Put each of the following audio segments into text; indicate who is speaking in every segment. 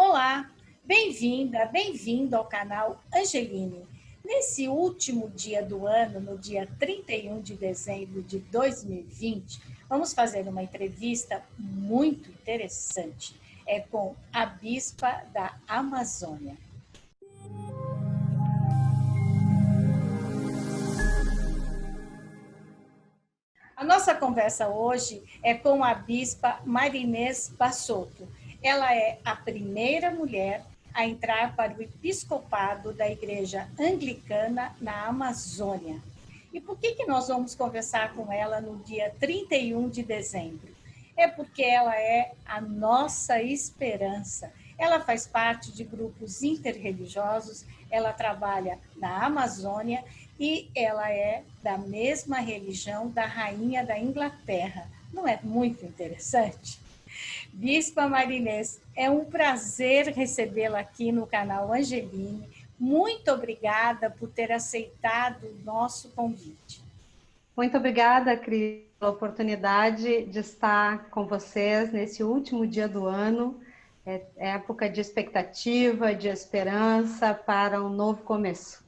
Speaker 1: Olá, bem-vinda, bem-vindo ao canal Angeline. Nesse último dia do ano, no dia 31 de dezembro de 2020, vamos fazer uma entrevista muito interessante. É com a bispa da Amazônia. A nossa conversa hoje é com a bispa Marinês Bassotto. Ela é a primeira mulher a entrar para o episcopado da Igreja Anglicana na Amazônia. E por que, que nós vamos conversar com ela no dia 31 de dezembro? É porque ela é a nossa esperança. Ela faz parte de grupos interreligiosos, ela trabalha na Amazônia e ela é da mesma religião da rainha da Inglaterra. Não é muito interessante? Bispa Marinês, é um prazer recebê-la aqui no canal Angeline. Muito obrigada por ter aceitado o nosso convite.
Speaker 2: Muito obrigada, Cris, pela oportunidade de estar com vocês nesse último dia do ano. É, é época de expectativa, de esperança para um novo começo.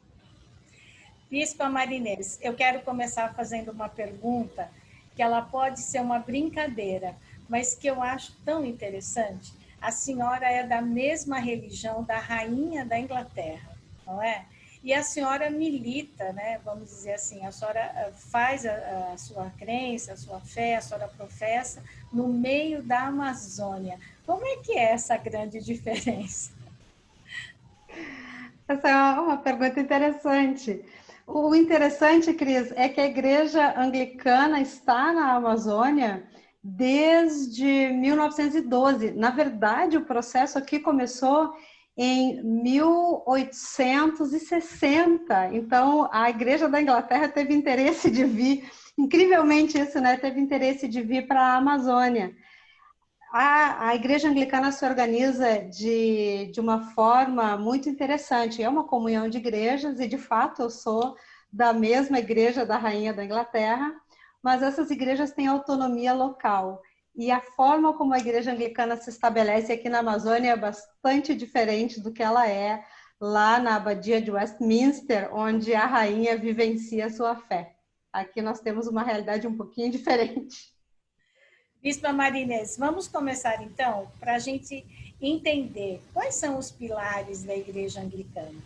Speaker 1: Bispa Marinês, eu quero começar fazendo uma pergunta que ela pode ser uma brincadeira, mas que eu acho tão interessante. A senhora é da mesma religião da rainha da Inglaterra, não é? E a senhora milita, né? Vamos dizer assim, a senhora eh, faz a, a sua crença, a sua fé, a senhora professa no meio da Amazônia. Como é que é essa grande diferença?
Speaker 2: Essa é uma pergunta interessante. O interessante, Cris, é que a igreja anglicana está na Amazônia desde 1912. Na verdade, o processo aqui começou em 1860. Então, a Igreja da Inglaterra teve interesse de vir, incrivelmente isso, né? Teve interesse de vir para a Amazônia. A, a Igreja Anglicana se organiza de, de uma forma muito interessante. É uma comunhão de igrejas e, de fato, eu sou da mesma igreja da Rainha da Inglaterra mas essas igrejas têm autonomia local. E a forma como a igreja anglicana se estabelece aqui na Amazônia é bastante diferente do que ela é lá na abadia de Westminster, onde a rainha vivencia a sua fé. Aqui nós temos uma realidade um pouquinho diferente.
Speaker 1: Bispa Marinês, vamos começar então para a gente entender quais são os pilares da igreja anglicana.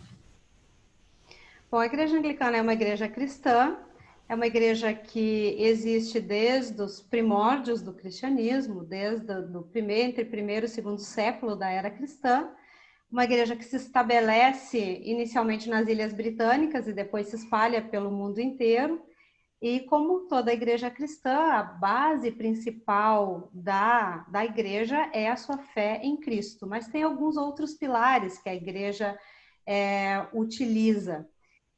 Speaker 2: Bom, a igreja anglicana é uma igreja cristã, é uma igreja que existe desde os primórdios do cristianismo, desde o primeiro, entre primeiro e segundo século da era cristã. Uma igreja que se estabelece inicialmente nas Ilhas Britânicas e depois se espalha pelo mundo inteiro. E como toda igreja cristã, a base principal da, da igreja é a sua fé em Cristo. Mas tem alguns outros pilares que a igreja é, utiliza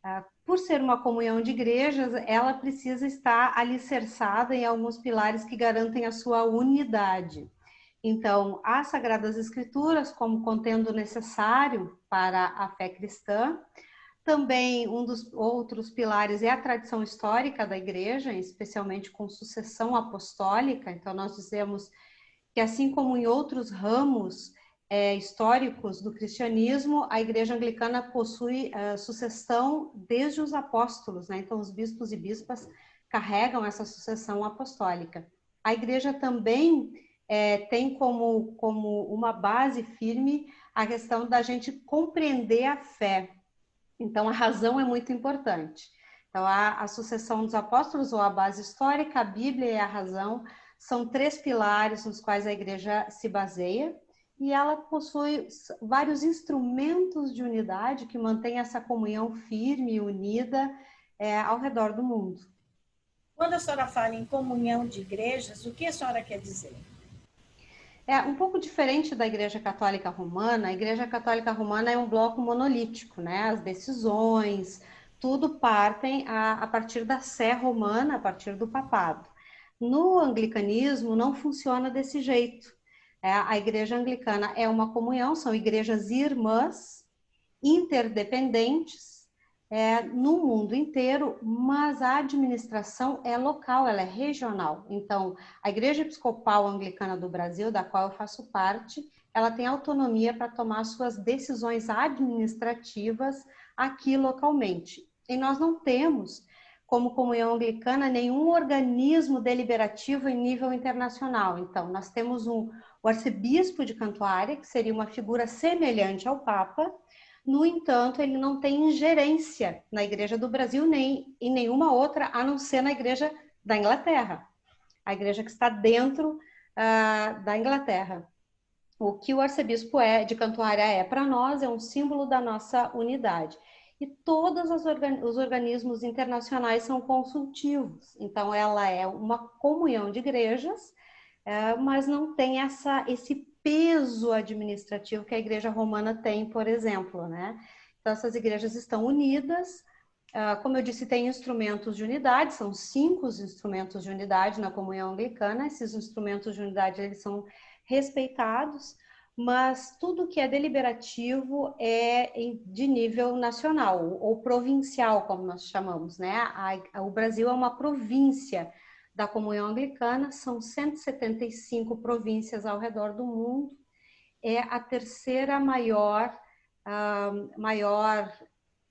Speaker 2: ah, por ser uma comunhão de igrejas, ela precisa estar alicerçada em alguns pilares que garantem a sua unidade. Então, as Sagradas Escrituras, como contendo o necessário para a fé cristã, também um dos outros pilares é a tradição histórica da igreja, especialmente com sucessão apostólica. Então, nós dizemos que, assim como em outros ramos é, históricos do cristianismo, a igreja anglicana possui é, sucessão desde os apóstolos, né? Então, os bispos e bispas carregam essa sucessão apostólica. A igreja também é, tem como, como uma base firme a questão da gente compreender a fé. Então, a razão é muito importante. Então, a, a sucessão dos apóstolos, ou a base histórica, a Bíblia e a razão, são três pilares nos quais a igreja se baseia e ela possui vários instrumentos de unidade que mantém essa comunhão firme e unida é, ao redor do mundo.
Speaker 1: Quando a senhora fala em comunhão de igrejas, o que a senhora quer dizer?
Speaker 2: É um pouco diferente da Igreja Católica Romana. A Igreja Católica Romana é um bloco monolítico, né? As decisões, tudo partem a, a partir da Sé Romana, a partir do papado. No anglicanismo não funciona desse jeito. É, a igreja anglicana é uma comunhão, são igrejas irmãs, interdependentes, é, no mundo inteiro, mas a administração é local, ela é regional. Então, a Igreja Episcopal Anglicana do Brasil, da qual eu faço parte, ela tem autonomia para tomar suas decisões administrativas aqui localmente. E nós não temos, como comunhão anglicana, nenhum organismo deliberativo em nível internacional. Então, nós temos um, o arcebispo de Cantuária, que seria uma figura semelhante ao Papa, no entanto, ele não tem ingerência na Igreja do Brasil nem em nenhuma outra, a não ser na Igreja da Inglaterra, a igreja que está dentro uh, da Inglaterra. O que o arcebispo é de Cantuária é para nós é um símbolo da nossa unidade. E todos os organismos internacionais são consultivos. Então, ela é uma comunhão de igrejas, mas não tem essa, esse peso administrativo que a Igreja Romana tem, por exemplo, né? Então, essas igrejas estão unidas. Uh, como eu disse, tem instrumentos de unidade, são cinco os instrumentos de unidade na comunhão anglicana. Esses instrumentos de unidade eles são respeitados, mas tudo que é deliberativo é de nível nacional ou provincial, como nós chamamos, né? O Brasil é uma província da comunhão anglicana, são 175 províncias ao redor do mundo, é a terceira maior, uh, maior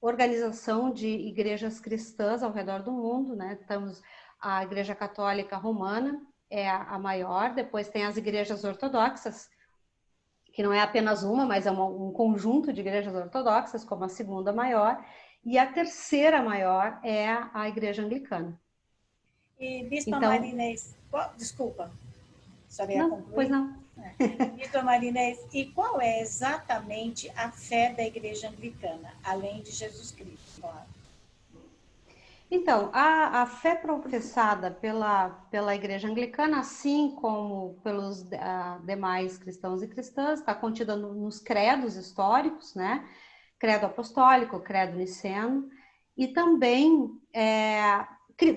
Speaker 2: organização de igrejas cristãs ao redor do mundo, né? Temos a Igreja Católica Romana, é a, maior, depois tem as igrejas ortodoxas, que não é apenas uma, mas é um conjunto de igrejas ortodoxas, como a segunda maior, e a terceira maior é a Igreja Anglicana.
Speaker 1: E Bispa então, Marinês, desculpa,
Speaker 2: só ia não, Pois não.
Speaker 1: É. Bispa Marinês, e qual é exatamente a fé da Igreja Anglicana, além de Jesus Cristo, claro?
Speaker 2: Então, a, a fé professada pela, pela Igreja Anglicana, assim como pelos demais cristãos e cristãs, está contida no, nos credos históricos, né? Credo apostólico, credo niceno, e também é,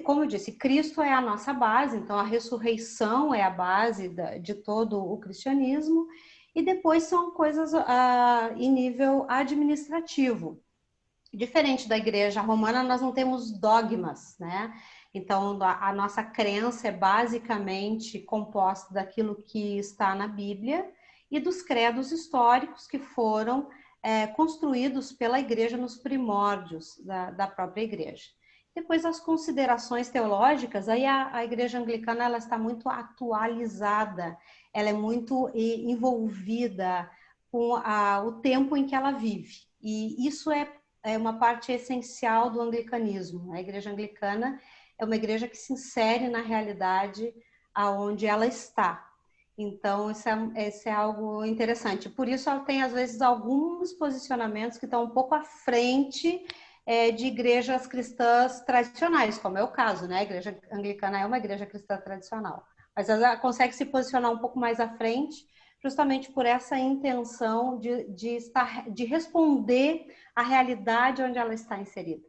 Speaker 2: como eu disse, Cristo é a nossa base, então a ressurreição é a base de todo o cristianismo, e depois são coisas uh, em nível administrativo. Diferente da igreja romana, nós não temos dogmas, né? Então, a, a nossa crença é basicamente composta daquilo que está na Bíblia e dos credos históricos que foram é, construídos pela igreja nos primórdios da, da própria igreja. Depois as considerações teológicas, aí a, a igreja anglicana ela está muito atualizada, ela é muito envolvida com a, o tempo em que ela vive. E isso é, é uma parte essencial do anglicanismo. A igreja anglicana é uma igreja que se insere na realidade aonde ela está. Então, isso é, isso é algo interessante. Por isso, ela tem, às vezes, alguns posicionamentos que estão um pouco à frente é, de igrejas cristãs tradicionais, como é o caso, né? A igreja anglicana é uma igreja cristã tradicional, mas ela consegue se posicionar um pouco mais à frente, justamente por essa intenção de, de, estar, de responder à realidade onde ela está inserida.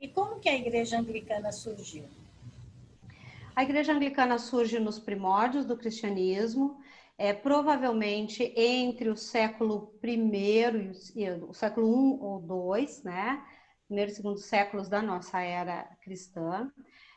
Speaker 1: E como que a igreja anglicana surgiu?
Speaker 2: A igreja anglicana surge nos primórdios do cristianismo, é, provavelmente entre o século I e o século I ou II, né? Primeiro e segundo séculos da nossa era cristã,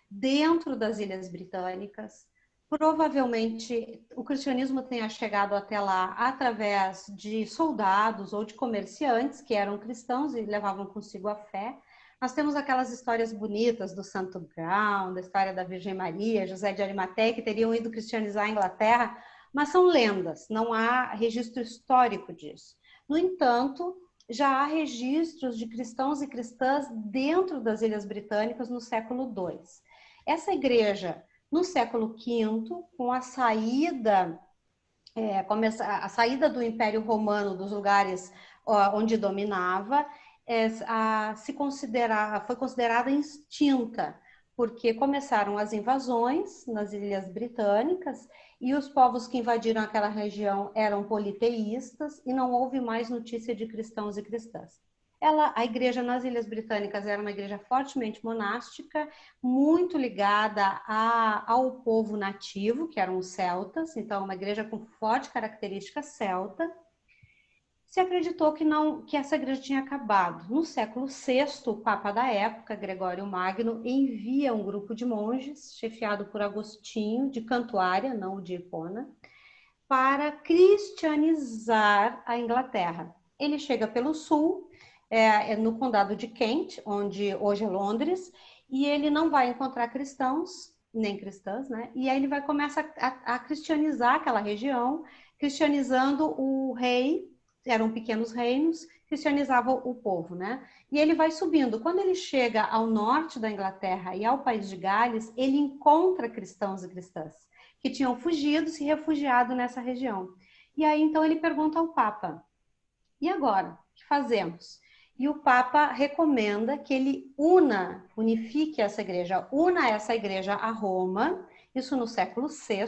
Speaker 2: dentro das Ilhas Britânicas. Provavelmente o cristianismo tenha chegado até lá através de soldados ou de comerciantes que eram cristãos e levavam consigo a fé. Nós temos aquelas histórias bonitas do Santo Grão, da história da Virgem Maria, José de Arimateia, que teriam ido cristianizar a Inglaterra, mas são lendas, não há registro histórico disso. No entanto, já há registros de cristãos e cristãs dentro das Ilhas Britânicas no século II. Essa igreja, no século V, com a saída, é, a saída do Império Romano dos lugares onde dominava, é, a, se considera, foi considerada extinta, porque começaram as invasões nas Ilhas Britânicas e os povos que invadiram aquela região eram politeístas e não houve mais notícia de cristãos e cristãs. Ela, a igreja nas Ilhas Britânicas era uma igreja fortemente monástica, muito ligada a, ao povo nativo, que eram os celtas, então uma igreja com forte característica celta, se acreditou que não que essa igreja tinha acabado. No século VI, o papa da época, Gregório Magno, envia um grupo de monges, chefiado por Agostinho, de Cantuária, não de Hipona, para cristianizar a Inglaterra. Ele chega pelo sul, é, é no condado de Kent, onde hoje é Londres, e ele não vai encontrar cristãos, nem cristãs, né? E aí ele vai começar a, a cristianizar aquela região, cristianizando o rei, eram pequenos reinos, cristianizava o povo, né? E ele vai subindo. Quando ele chega ao norte da Inglaterra e ao país de Gales, ele encontra cristãos e cristãs que tinham fugido, se refugiado nessa região. E aí então ele pergunta ao Papa: "E agora? O que fazemos?" E o Papa recomenda que ele una, unifique essa igreja, una essa igreja a Roma, isso no século VI,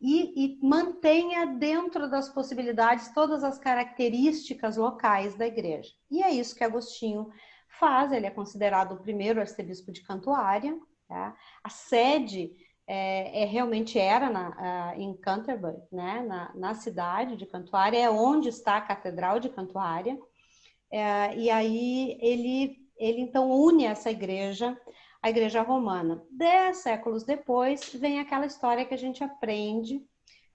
Speaker 2: e, e, mantenha dentro das possibilidades todas as características locais da igreja. E é isso que Agostinho faz, ele é considerado o primeiro arcebispo de Cantuária, tá? a sede é, é, realmente era na, uh, em Canterbury, né? na, na cidade de Cantuária, é onde está a Catedral de Cantuária, é, e aí ele, ele então une essa igreja, a igreja romana. Dez séculos depois, vem aquela história que a gente aprende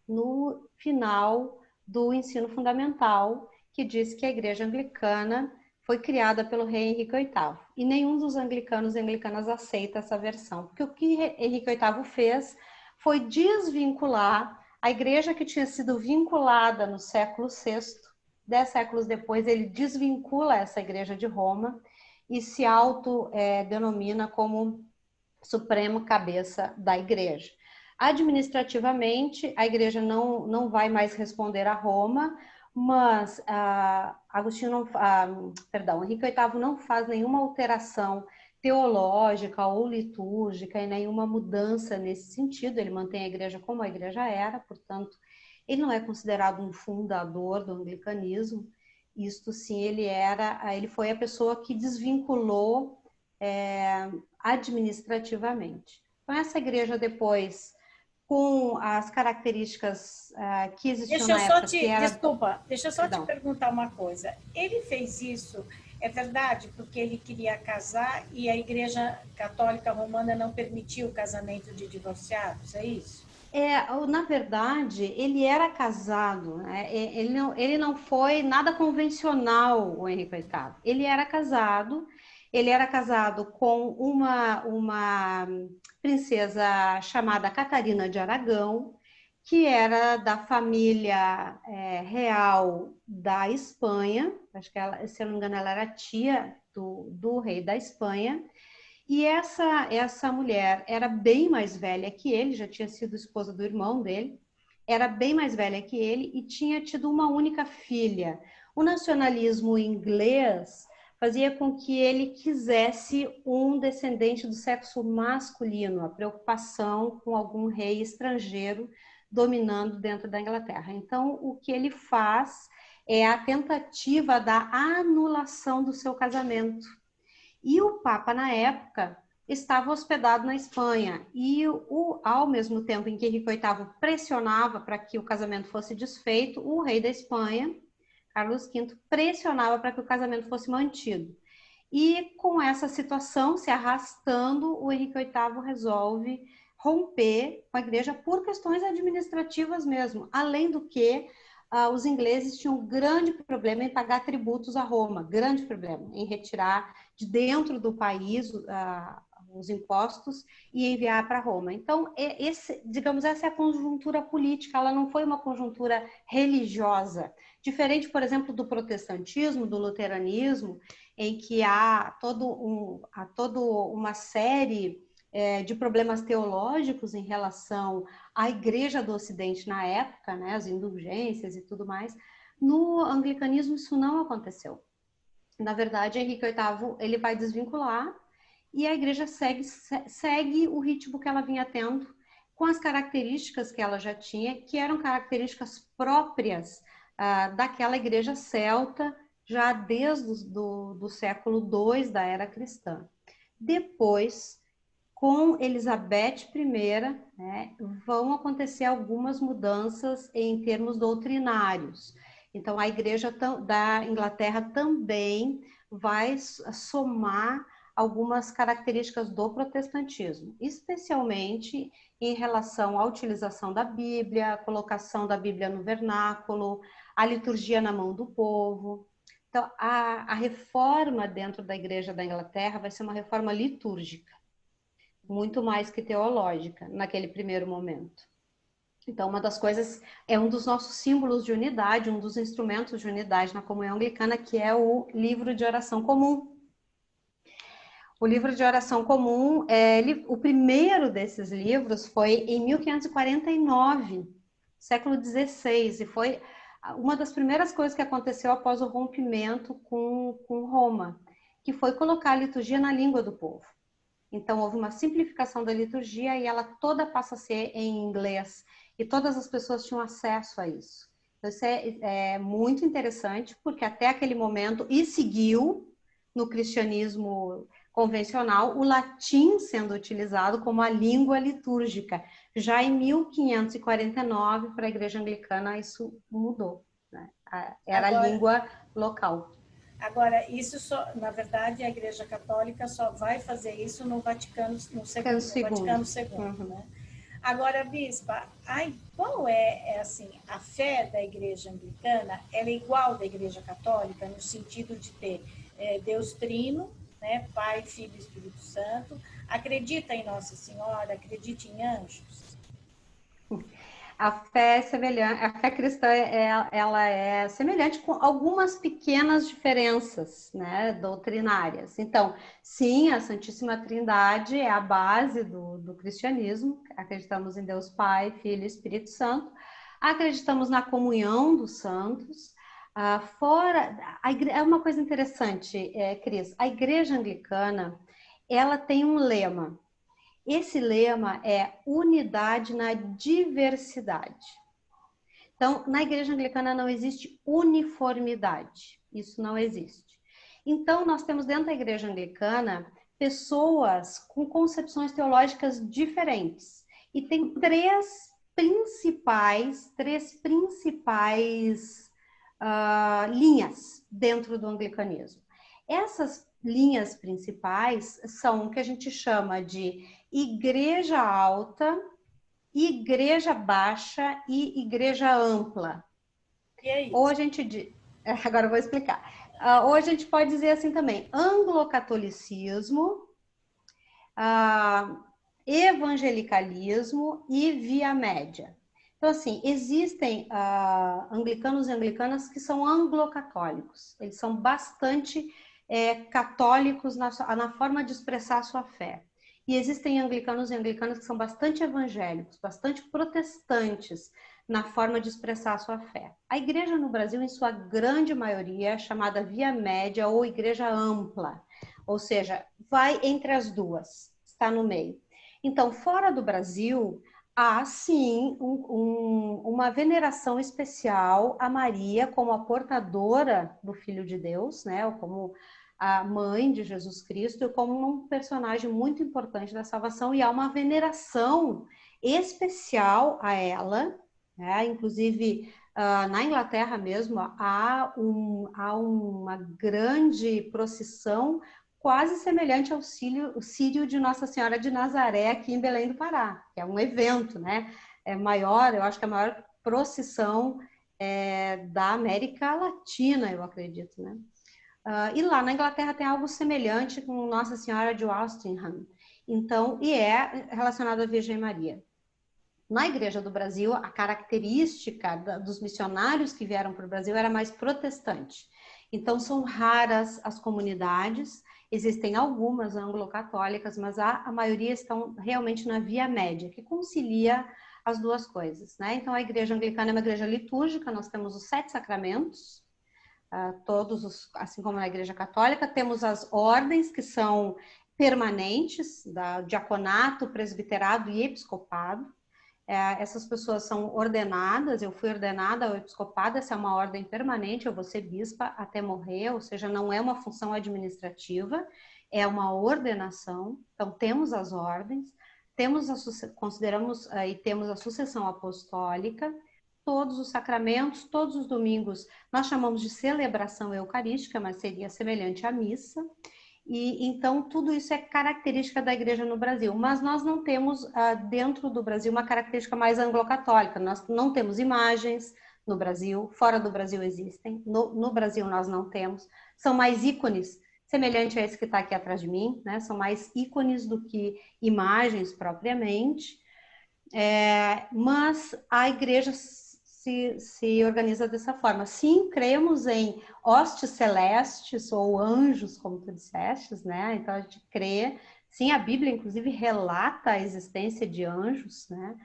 Speaker 2: no final do ensino fundamental, que diz que a igreja anglicana foi criada pelo rei Henrique VIII. E nenhum dos anglicanos e anglicanas aceita essa versão, porque o que Henrique VIII fez foi desvincular a igreja que tinha sido vinculada no século VI Dez séculos depois, ele desvincula essa igreja de Roma e se autodenomina é, como supremo cabeça da igreja. Administrativamente, a igreja não, não vai mais responder a Roma, mas ah, Agostinho não, ah, perdão, Henrique VIII não faz nenhuma alteração teológica ou litúrgica e nenhuma mudança nesse sentido. Ele mantém a igreja como a igreja era, portanto, ele não é considerado um fundador do anglicanismo, isto sim, ele era, ele foi a pessoa que desvinculou é, administrativamente. Então, essa igreja depois, com as características uh, que existiam deixa na época...
Speaker 1: Te, era... Desculpa, deixa eu só Perdão. te perguntar uma coisa. Ele fez isso, é verdade, porque ele queria casar e a igreja católica romana não permitia o casamento de divorciados, é isso?
Speaker 2: É, na verdade, ele era casado, né? ele, não, ele não foi nada convencional, o Henrique VIII. Ele era casado, ele era casado com uma, uma princesa chamada Catarina de Aragão, que era da família é, real da Espanha, acho que ela, se eu não me engano, ela era tia do, do rei da Espanha, e essa, essa mulher era bem mais velha que ele, já tinha sido esposa do irmão dele, era bem mais velha que ele e tinha tido uma única filha. O nacionalismo inglês fazia com que ele quisesse um descendente do sexo masculino, a preocupação com algum rei estrangeiro dominando dentro da Inglaterra. Então, o que ele faz é a tentativa da anulação do seu casamento e o Papa, na época, estava hospedado na Espanha. E o, ao mesmo tempo em que Henrique VIII pressionava para que o casamento fosse desfeito, o rei da Espanha, Carlos V, pressionava para que o casamento fosse mantido. E com essa situação se arrastando, o Henrique VIII resolve romper com a igreja por questões administrativas mesmo, além do que ah, os ingleses tinham um grande problema em pagar tributos a Roma, grande problema em retirar de dentro do país os impostos e enviar para Roma. Então, esse, digamos, essa é a conjuntura política, ela não foi uma conjuntura religiosa, diferente, por exemplo, do protestantismo, do luteranismo, em que há todo um, há todo uma série é, de problemas teológicos em relação à Igreja do Ocidente na época, né, as indulgências e tudo mais. No anglicanismo isso não aconteceu. Na verdade, Henrique VIII ele vai desvincular e a Igreja segue, segue o ritmo que ela vinha tendo com as características que ela já tinha, que eram características próprias ah, daquela Igreja celta já desde do, do século II da era cristã. Depois, com Elizabeth I, né, vão acontecer algumas mudanças em termos doutrinários. Então, a Igreja da Inglaterra também vai somar algumas características do protestantismo, especialmente em relação à utilização da Bíblia, a colocação da Bíblia no vernáculo, a liturgia na mão do povo. Então, a, a reforma dentro da Igreja da Inglaterra vai ser uma reforma litúrgica, muito mais que teológica, naquele primeiro momento. Então, uma das coisas é um dos nossos símbolos de unidade, um dos instrumentos de unidade na comunhão anglicana, que é o livro de oração comum. O livro de oração comum, é, ele, o primeiro desses livros foi em 1549, século XVI, e foi uma das primeiras coisas que aconteceu após o rompimento com, com Roma, que foi colocar a liturgia na língua do povo. Então, houve uma simplificação da liturgia e ela toda passa a ser em inglês e todas as pessoas tinham acesso a isso. Então, isso é, é muito interessante, porque até aquele momento, e seguiu no cristianismo convencional, o latim sendo utilizado como a língua litúrgica. Já em 1549, para a Igreja Anglicana, isso mudou. Né? Era Agora... a língua local.
Speaker 1: Agora, isso só, na verdade, a Igreja Católica só vai fazer isso no Vaticano, no segundo, no Vaticano II, uhum. né? Agora, bispa, qual é, é, assim, a fé da igreja anglicana? Ela é igual da igreja católica no sentido de ter é, Deus Trino, né, Pai, Filho e Espírito Santo. Acredita em Nossa Senhora? Acredita em anjos?
Speaker 2: A fé é semelhante, a fé cristã é, ela é semelhante com algumas pequenas diferenças, né, doutrinárias. Então, sim, a Santíssima Trindade é a base do, do cristianismo. Acreditamos em Deus Pai, Filho e Espírito Santo. Acreditamos na comunhão dos santos. Ah, fora, igre... é uma coisa interessante, é, Cris. A Igreja Anglicana, ela tem um lema esse lema é unidade na diversidade. Então, na igreja anglicana não existe uniformidade. Isso não existe. Então, nós temos dentro da igreja anglicana pessoas com concepções teológicas diferentes. E tem três principais, três principais uh, linhas dentro do anglicanismo. Essas linhas principais são o que a gente chama de igreja alta, igreja baixa e igreja ampla.
Speaker 1: E é isso?
Speaker 2: Ou a gente agora eu vou explicar. Uh, ou a gente pode dizer assim também: anglocatolicismo, uh, evangelicalismo e via média. Então, assim, existem uh, anglicanos e anglicanas que são anglocatólicos. Eles são bastante é, católicos na, na forma de expressar a sua fé. E existem anglicanos e anglicanas que são bastante evangélicos, bastante protestantes na forma de expressar a sua fé. A igreja no Brasil, em sua grande maioria, é chamada via média ou igreja ampla, ou seja, vai entre as duas, está no meio. Então, fora do Brasil, há sim um, um, uma veneração especial a Maria como a portadora do Filho de Deus, né? Ou como a mãe de Jesus Cristo como um personagem muito importante da salvação e há uma veneração especial a ela, né? inclusive uh, na Inglaterra mesmo há, um, há uma grande procissão quase semelhante ao sírio, o sírio de Nossa Senhora de Nazaré aqui em Belém do Pará, que é um evento, né? É maior, eu acho que é a maior procissão é, da América Latina, eu acredito, né? Uh, e lá na Inglaterra tem algo semelhante com Nossa Senhora de Walsingham. Então, e é relacionado à Virgem Maria. Na Igreja do Brasil, a característica da, dos missionários que vieram para o Brasil era mais protestante. Então, são raras as comunidades, existem algumas anglo-católicas, mas a, a maioria estão realmente na via média, que concilia as duas coisas. Né? Então, a Igreja Anglicana é uma igreja litúrgica, nós temos os sete sacramentos, todos os, assim como na Igreja Católica, temos as ordens que são permanentes, da diaconato, presbiterado e episcopado. É, essas pessoas são ordenadas, eu fui ordenada ao episcopado, essa é uma ordem permanente, eu vou ser bispa até morrer, ou seja, não é uma função administrativa, é uma ordenação. Então, temos as ordens, temos a, consideramos uh, e temos a sucessão apostólica, todos os sacramentos, todos os domingos, nós chamamos de celebração eucarística, mas seria semelhante à missa. E então tudo isso é característica da igreja no Brasil, mas nós não temos uh, dentro do Brasil uma característica mais anglo-católica. Nós não temos imagens no Brasil, fora do Brasil existem, no, no Brasil nós não temos. São mais ícones, semelhante a esse que está aqui atrás de mim, né? São mais ícones do que imagens propriamente. É, mas a igreja se, se organiza dessa forma. Sim, cremos em hostes celestes ou anjos, como tu disseste, né? Então a gente crê. Sim, a Bíblia, inclusive, relata a existência de anjos, né?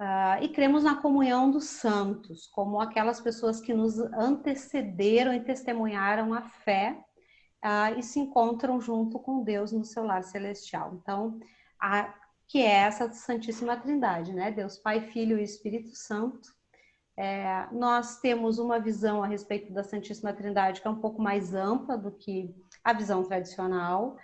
Speaker 2: Uh, e cremos na comunhão dos santos, como aquelas pessoas que nos antecederam e testemunharam a fé uh, e se encontram junto com Deus no seu lar celestial. Então, a, que é essa Santíssima Trindade, né? Deus Pai, Filho e Espírito Santo, é, nós temos uma visão a respeito da Santíssima Trindade que é um pouco mais ampla do que a visão tradicional.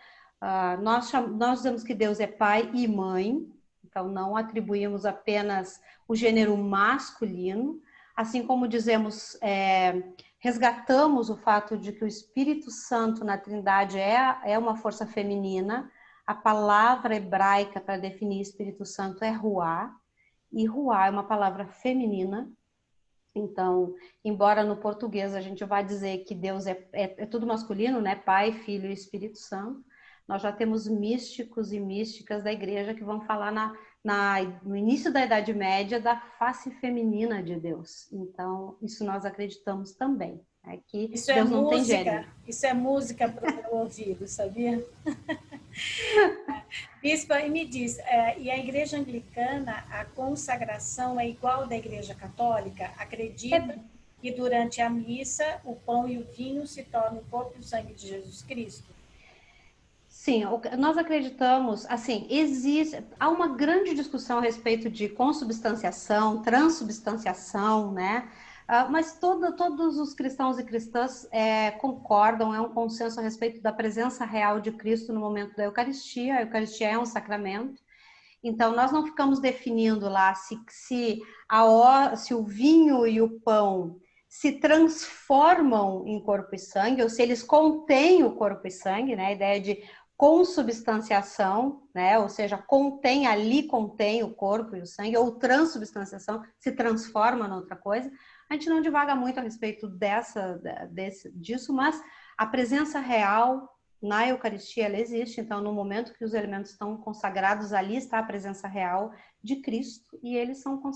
Speaker 2: Uh, nós, nós dizemos que Deus é pai e mãe, então não atribuímos apenas o gênero masculino, assim como dizemos, é, resgatamos o fato de que o Espírito Santo na Trindade é, é uma força feminina. A palavra hebraica para definir Espírito Santo é ruá, e ruá é uma palavra feminina, então, embora no português a gente vá dizer que Deus é, é, é, tudo masculino, né? Pai, Filho e Espírito Santo, nós já temos místicos e místicas da igreja que vão falar na, na, no início da Idade Média da face feminina de Deus. Então, isso nós acreditamos também. É que
Speaker 1: isso é Deus é não música, tem gênero. Isso é música para o meu ouvido, sabia? Bispa, e me diz, é, e a igreja anglicana, a consagração é igual da igreja católica? Acredita é. que durante a missa o pão e o vinho se tornam o corpo e o sangue de Jesus Cristo?
Speaker 2: Sim, nós acreditamos, assim, existe, há uma grande discussão a respeito de consubstanciação, transubstanciação, né? Uh, mas todo, todos os cristãos e cristãs é, concordam, é um consenso a respeito da presença real de Cristo no momento da Eucaristia. A Eucaristia é um sacramento. Então, nós não ficamos definindo lá se, se, a, se o vinho e o pão se transformam em corpo e sangue, ou se eles contêm o corpo e sangue, né? A ideia de consubstanciação, né? Ou seja, contém ali contém o corpo e o sangue, ou transubstanciação se transforma em outra coisa. A gente não divaga muito a respeito dessa, desse, disso, mas a presença real na Eucaristia ela existe. Então, no momento que os elementos estão consagrados, ali está a presença real de Cristo e eles são